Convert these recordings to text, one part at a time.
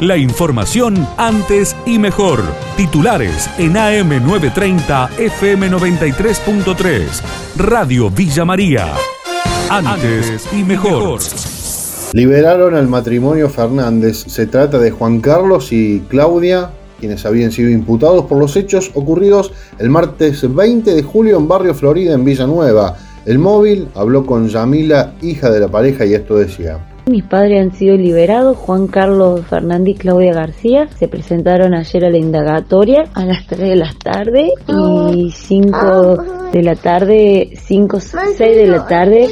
La información antes y mejor. Titulares en AM930 FM93.3. Radio Villa María. Antes y mejor. Liberaron al matrimonio Fernández. Se trata de Juan Carlos y Claudia, quienes habían sido imputados por los hechos ocurridos el martes 20 de julio en Barrio Florida, en Villanueva. El móvil habló con Yamila, hija de la pareja, y esto decía. Mis padres han sido liberados, Juan Carlos Fernández y Claudia García. Se presentaron ayer a la indagatoria a las 3 de la tarde y 5 de la tarde, 5, 6 de la tarde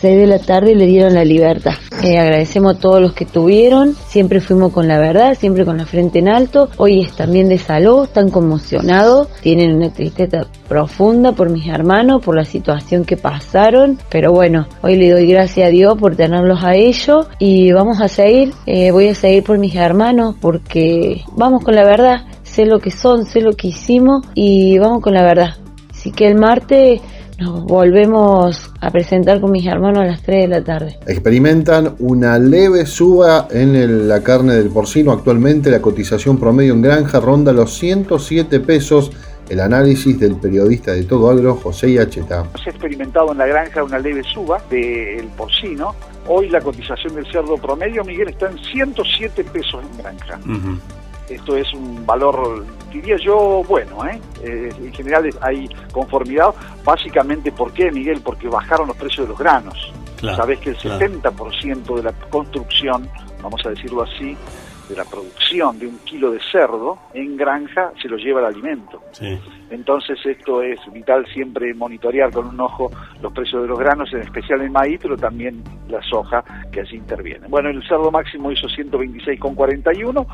6 de la tarde le dieron la libertad. Eh, agradecemos a todos los que tuvieron, siempre fuimos con la verdad, siempre con la frente en alto. Hoy es también de salud, están conmocionados, tienen una tristeza profunda por mis hermanos, por la situación que pasaron. Pero bueno, hoy le doy gracias a Dios por tenerlos a ellos y vamos a seguir, eh, voy a seguir por mis hermanos porque vamos con la verdad, sé lo que son, sé lo que hicimos y vamos con la verdad. Así que el martes nos volvemos a presentar con mis hermanos a las 3 de la tarde. Experimentan una leve suba en la carne del porcino. Actualmente la cotización promedio en granja ronda los 107 pesos. El análisis del periodista de Todo Agro, José Yacheta. Se ha experimentado en la granja una leve suba del porcino. Hoy la cotización del cerdo promedio, Miguel, está en 107 pesos en granja. Esto es un valor, diría yo, bueno. ¿eh? ¿eh? en general hay conformidad. Básicamente, ¿por qué, Miguel? Porque bajaron los precios de los granos. Sabes que el 70% de la construcción, vamos a decirlo así, de la producción de un kilo de cerdo en granja se lo lleva el alimento. Entonces esto es vital siempre monitorear con un ojo los precios de los granos, en especial el maíz, pero también la soja que allí interviene. Bueno, el cerdo máximo hizo 126,41.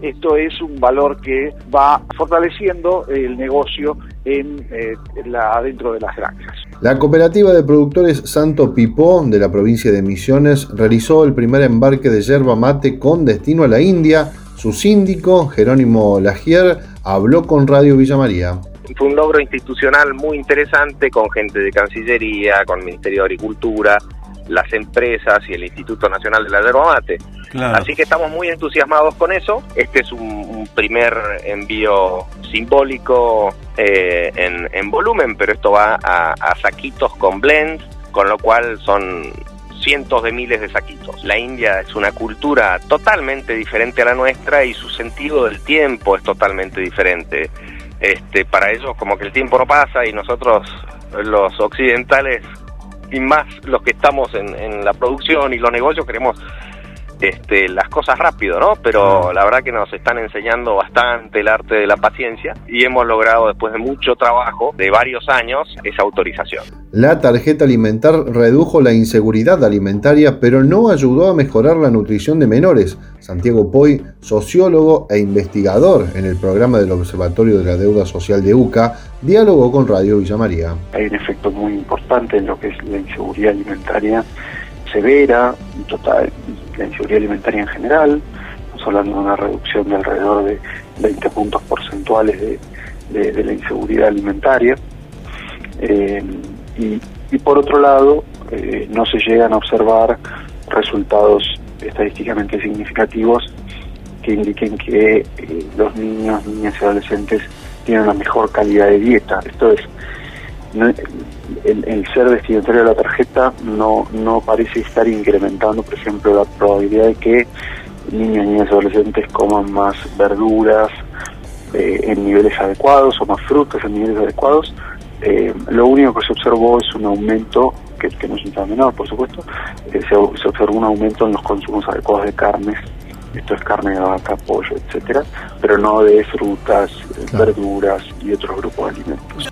Esto es un valor que va fortaleciendo el negocio en, eh, la, dentro de las granjas. La cooperativa de productores Santo Pipó de la provincia de Misiones realizó el primer embarque de yerba mate con destino a la India. Su síndico, Jerónimo Lagier, habló con Radio Villa María fue un logro institucional muy interesante con gente de Cancillería, con el Ministerio de Agricultura, las empresas y el Instituto Nacional de la Yerba Mate. Así que estamos muy entusiasmados con eso. Este es un, primer envío simbólico eh, en, volumen, pero esto va a, a saquitos con blends, con lo cual son cientos de miles de saquitos. La India es una cultura totalmente diferente a la nuestra y su sentido del tiempo es totalmente diferente. Este, para ellos como que el tiempo no pasa y nosotros los occidentales y más los que estamos en, en la producción y los negocios queremos este, las cosas rápido, ¿no? Pero la verdad que nos están enseñando bastante el arte de la paciencia y hemos logrado después de mucho trabajo, de varios años, esa autorización. La tarjeta alimentar redujo la inseguridad alimentaria, pero no ayudó a mejorar la nutrición de menores. Santiago Poy, sociólogo e investigador en el programa del Observatorio de la Deuda Social de UCA, dialogó con Radio Villa María. Hay un efecto muy importante en lo que es la inseguridad alimentaria severa, total, la inseguridad alimentaria en general, estamos hablando de una reducción de alrededor de 20 puntos porcentuales de, la inseguridad alimentaria. Eh, y, por otro lado, eh, no se llegan a observar resultados estadísticamente significativos que indiquen que eh, los niños, niñas y adolescentes tienen una mejor calidad de dieta. Esto es, el, ser destinatario de la tarjeta no, no parece estar incrementando, por ejemplo, la probabilidad de que niños, niñas y adolescentes coman más verduras eh, en niveles adecuados o más frutas en niveles adecuados. Eh, lo único que se observó es un aumento, que, que no es un tema menor, por supuesto, eh, se, observó un aumento en los consumos adecuados de carnes esto es carne de vaca, pollo, etcétera, pero no de frutas, verduras y otros grupos de alimentos.